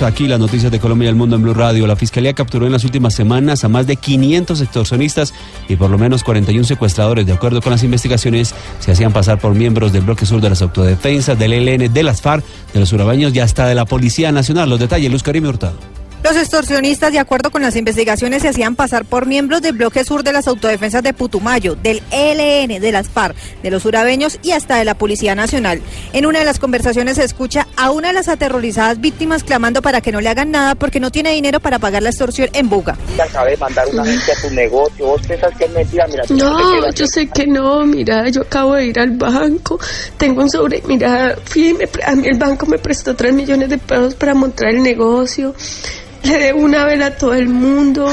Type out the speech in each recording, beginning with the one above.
Aquí las noticias de Colombia y el mundo en Blue Radio. La Fiscalía capturó en las últimas semanas a más de 500 extorsionistas y por lo menos 41 secuestradores. De acuerdo con las investigaciones, se hacían pasar por miembros del bloque sur de las autodefensas, del ELN, de las FARC, de los urabaños y hasta de la Policía Nacional. Los detalles, Luz Karim Hurtado. Los extorsionistas, de acuerdo con las investigaciones, se hacían pasar por miembros del bloque sur de las autodefensas de Putumayo, del ELN, de las FARC, de los urabeños y hasta de la Policía Nacional. En una de las conversaciones se escucha a una de las aterrorizadas víctimas clamando para que no le hagan nada porque no tiene dinero para pagar la extorsión en Buga. de mandar una gente a tu negocio, vos pensás que es mentira, mira. No, yo sé que no, mira, yo acabo de ir al banco, tengo un sobre, mira, fui, a mí el banco me prestó 3 millones de pesos para montar el negocio le debo una vela a todo el mundo.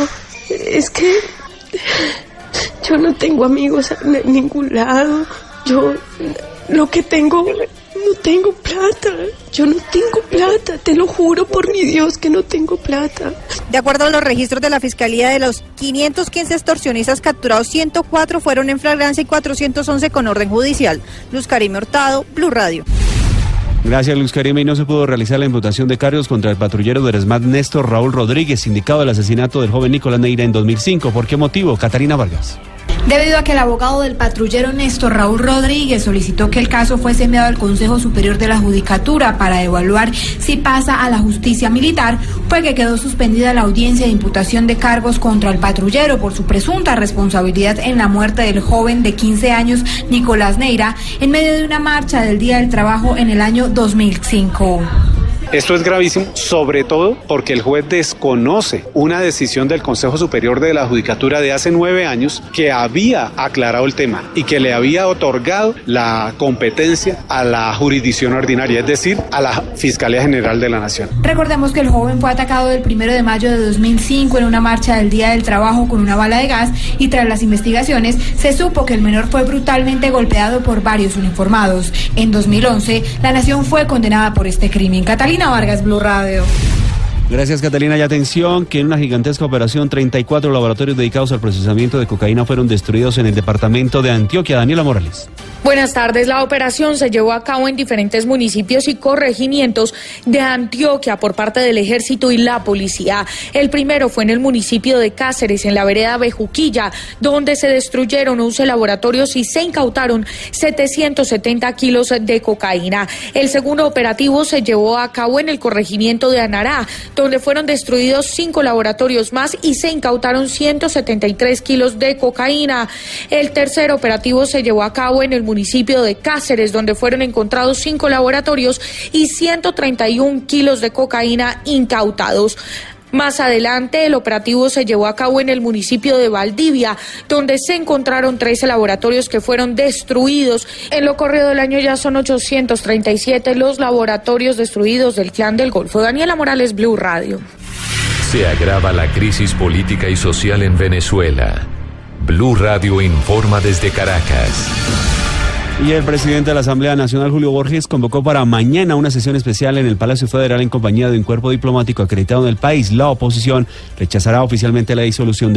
Es que yo no tengo amigos en ningún lado. Yo lo que tengo, no tengo plata. Yo no tengo plata, te lo juro por mi Dios que no tengo plata. De acuerdo a los registros de la Fiscalía, de los 515 extorsionistas capturados, 104 fueron en flagrancia y 411 con orden judicial. Luz Karim Hurtado, Blue Radio. Gracias, Luis Karime. Y no se pudo realizar la imputación de cargos contra el patrullero de ESMAD Néstor Raúl Rodríguez, indicado del asesinato del joven Nicolás Neira en 2005. ¿Por qué motivo? Catarina Vargas. Debido a que el abogado del patrullero Néstor Raúl Rodríguez solicitó que el caso fuese enviado al Consejo Superior de la Judicatura para evaluar si pasa a la justicia militar, fue que quedó suspendida la audiencia de imputación de cargos contra el patrullero por su presunta responsabilidad en la muerte del joven de 15 años Nicolás Neira en medio de una marcha del Día del Trabajo en el año 2005. Esto es gravísimo, sobre todo porque el juez desconoce una decisión del Consejo Superior de la Judicatura de hace nueve años que había aclarado el tema y que le había otorgado la competencia a la jurisdicción ordinaria, es decir, a la Fiscalía General de la Nación. Recordemos que el joven fue atacado el primero de mayo de 2005 en una marcha del Día del Trabajo con una bala de gas y tras las investigaciones se supo que el menor fue brutalmente golpeado por varios uniformados. En 2011, la nación fue condenada por este crimen. Catalina Vargas, Blue Radio. Gracias, Catalina. Y atención, que en una gigantesca operación, 34 laboratorios dedicados al procesamiento de cocaína fueron destruidos en el departamento de Antioquia. Daniela Morales. Buenas tardes. La operación se llevó a cabo en diferentes municipios y corregimientos de Antioquia por parte del ejército y la policía. El primero fue en el municipio de Cáceres, en la vereda Bejuquilla, donde se destruyeron 11 laboratorios y se incautaron 770 kilos de cocaína. El segundo operativo se llevó a cabo en el corregimiento de Anará, donde fueron destruidos cinco laboratorios más y se incautaron 173 kilos de cocaína. El tercer operativo se llevó a cabo en el municipio de Cáceres, donde fueron encontrados cinco laboratorios y 131 kilos de cocaína incautados. Más adelante, el operativo se llevó a cabo en el municipio de Valdivia, donde se encontraron 13 laboratorios que fueron destruidos. En lo corrido del año ya son 837 los laboratorios destruidos del clan del Golfo. Daniela Morales, Blue Radio. Se agrava la crisis política y social en Venezuela. Blue Radio informa desde Caracas. Y el presidente de la Asamblea Nacional, Julio Borges, convocó para mañana una sesión especial en el Palacio Federal en compañía de un cuerpo diplomático acreditado en el país. La oposición rechazará oficialmente la disolución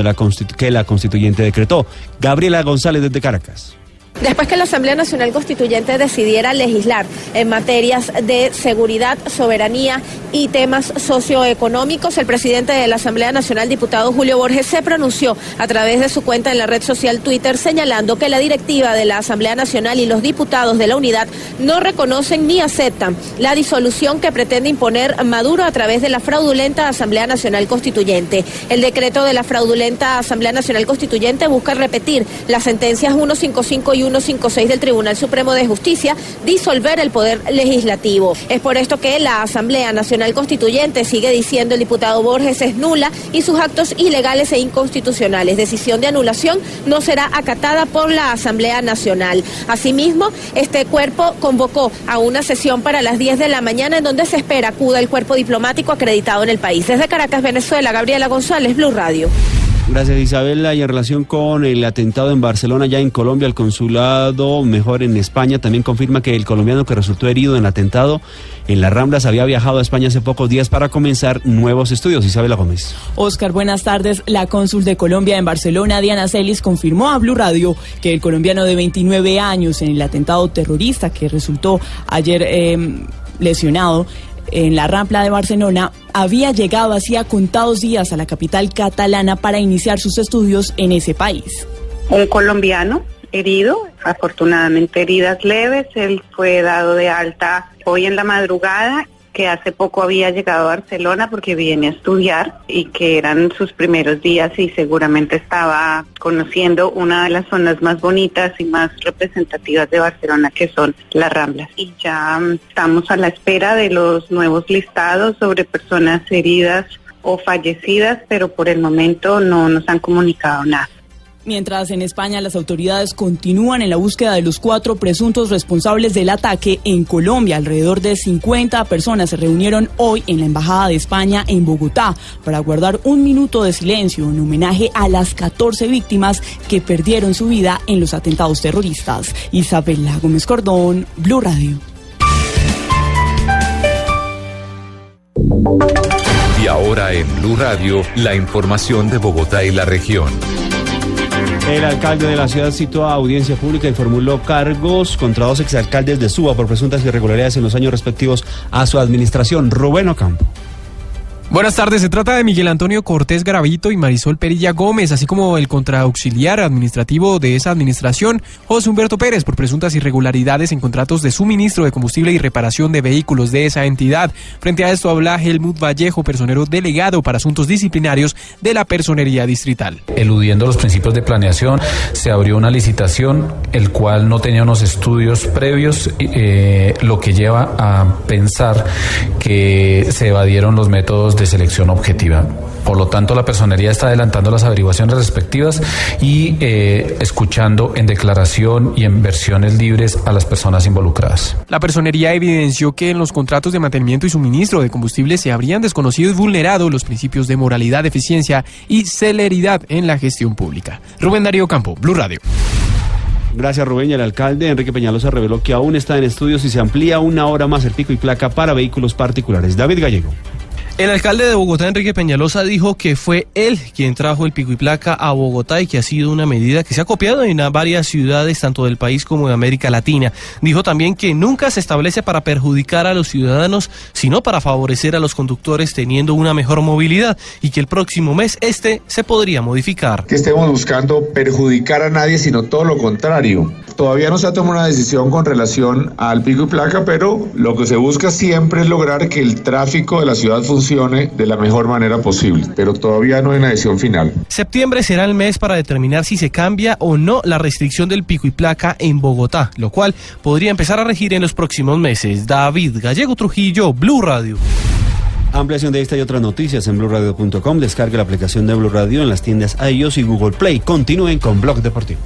que la constituyente decretó. Gabriela González desde Caracas. Después que la Asamblea Nacional Constituyente decidiera legislar en materias de seguridad, soberanía y temas socioeconómicos, el presidente de la Asamblea Nacional, diputado Julio Borges, se pronunció a través de su cuenta en la red social Twitter señalando que la directiva de la Asamblea Nacional y los diputados de la unidad no reconocen ni aceptan la disolución que pretende imponer Maduro a través de la fraudulenta Asamblea Nacional Constituyente. El decreto de la fraudulenta Asamblea Nacional Constituyente busca repetir las sentencias 155 y 156 del Tribunal Supremo de Justicia disolver el poder legislativo. Es por esto que la Asamblea Nacional Constituyente, sigue diciendo el diputado Borges, es nula y sus actos ilegales e inconstitucionales. Decisión de anulación no será acatada por la Asamblea Nacional. Asimismo, este cuerpo convocó a una sesión para las 10 de la mañana en donde se espera acuda el cuerpo diplomático acreditado en el país. Desde Caracas, Venezuela, Gabriela González, Blue Radio. Gracias Isabela. Y en relación con el atentado en Barcelona, ya en Colombia, el consulado, mejor en España, también confirma que el colombiano que resultó herido en el atentado en las Ramblas había viajado a España hace pocos días para comenzar nuevos estudios. Isabela Gómez. Oscar, buenas tardes. La cónsul de Colombia en Barcelona, Diana Celis, confirmó a Blue Radio que el colombiano de 29 años en el atentado terrorista que resultó ayer eh, lesionado en la Rampla de Barcelona, había llegado hacía contados días a la capital catalana para iniciar sus estudios en ese país. Un colombiano herido, afortunadamente heridas leves, él fue dado de alta hoy en la madrugada que hace poco había llegado a Barcelona porque viene a estudiar y que eran sus primeros días y seguramente estaba conociendo una de las zonas más bonitas y más representativas de Barcelona que son las Ramblas. Y ya mm, estamos a la espera de los nuevos listados sobre personas heridas o fallecidas, pero por el momento no nos han comunicado nada. Mientras en España las autoridades continúan en la búsqueda de los cuatro presuntos responsables del ataque en Colombia, alrededor de 50 personas se reunieron hoy en la Embajada de España en Bogotá para guardar un minuto de silencio en homenaje a las 14 víctimas que perdieron su vida en los atentados terroristas. Isabela Gómez Cordón, Blue Radio. Y ahora en Blue Radio, la información de Bogotá y la región. El alcalde de la ciudad citó a audiencia pública y formuló cargos contra dos exalcaldes de Suba por presuntas irregularidades en los años respectivos a su administración. Rubén Ocampo. Buenas tardes, se trata de Miguel Antonio Cortés Gravito y Marisol Perilla Gómez, así como el contraauxiliar administrativo de esa administración, José Humberto Pérez, por presuntas irregularidades en contratos de suministro de combustible y reparación de vehículos de esa entidad. Frente a esto habla Helmut Vallejo, personero delegado para asuntos disciplinarios de la Personería Distrital. Eludiendo los principios de planeación, se abrió una licitación, el cual no tenía unos estudios previos, eh, lo que lleva a pensar que se evadieron los métodos de selección objetiva. Por lo tanto, la personería está adelantando las averiguaciones respectivas y eh, escuchando en declaración y en versiones libres a las personas involucradas. La personería evidenció que en los contratos de mantenimiento y suministro de combustible se habrían desconocido y vulnerado los principios de moralidad, eficiencia y celeridad en la gestión pública. Rubén Darío Campo, Blue Radio. Gracias Rubén y el alcalde Enrique Peñalosa reveló que aún está en estudios y se amplía una hora más el pico y placa para vehículos particulares. David Gallego. El alcalde de Bogotá, Enrique Peñalosa, dijo que fue él quien trajo el pico y placa a Bogotá y que ha sido una medida que se ha copiado en varias ciudades, tanto del país como de América Latina. Dijo también que nunca se establece para perjudicar a los ciudadanos, sino para favorecer a los conductores teniendo una mejor movilidad y que el próximo mes este se podría modificar. Que estemos buscando perjudicar a nadie, sino todo lo contrario. Todavía no se ha tomado una decisión con relación al pico y placa, pero lo que se busca siempre es lograr que el tráfico de la ciudad funcione de la mejor manera posible, pero todavía no hay una decisión final. Septiembre será el mes para determinar si se cambia o no la restricción del pico y placa en Bogotá, lo cual podría empezar a regir en los próximos meses. David Gallego Trujillo, Blue Radio. Ampliación de esta y otras noticias en blurradio.com. Descargue la aplicación de Blue Radio en las tiendas iOS y Google Play. Continúen con Blog Deportivo.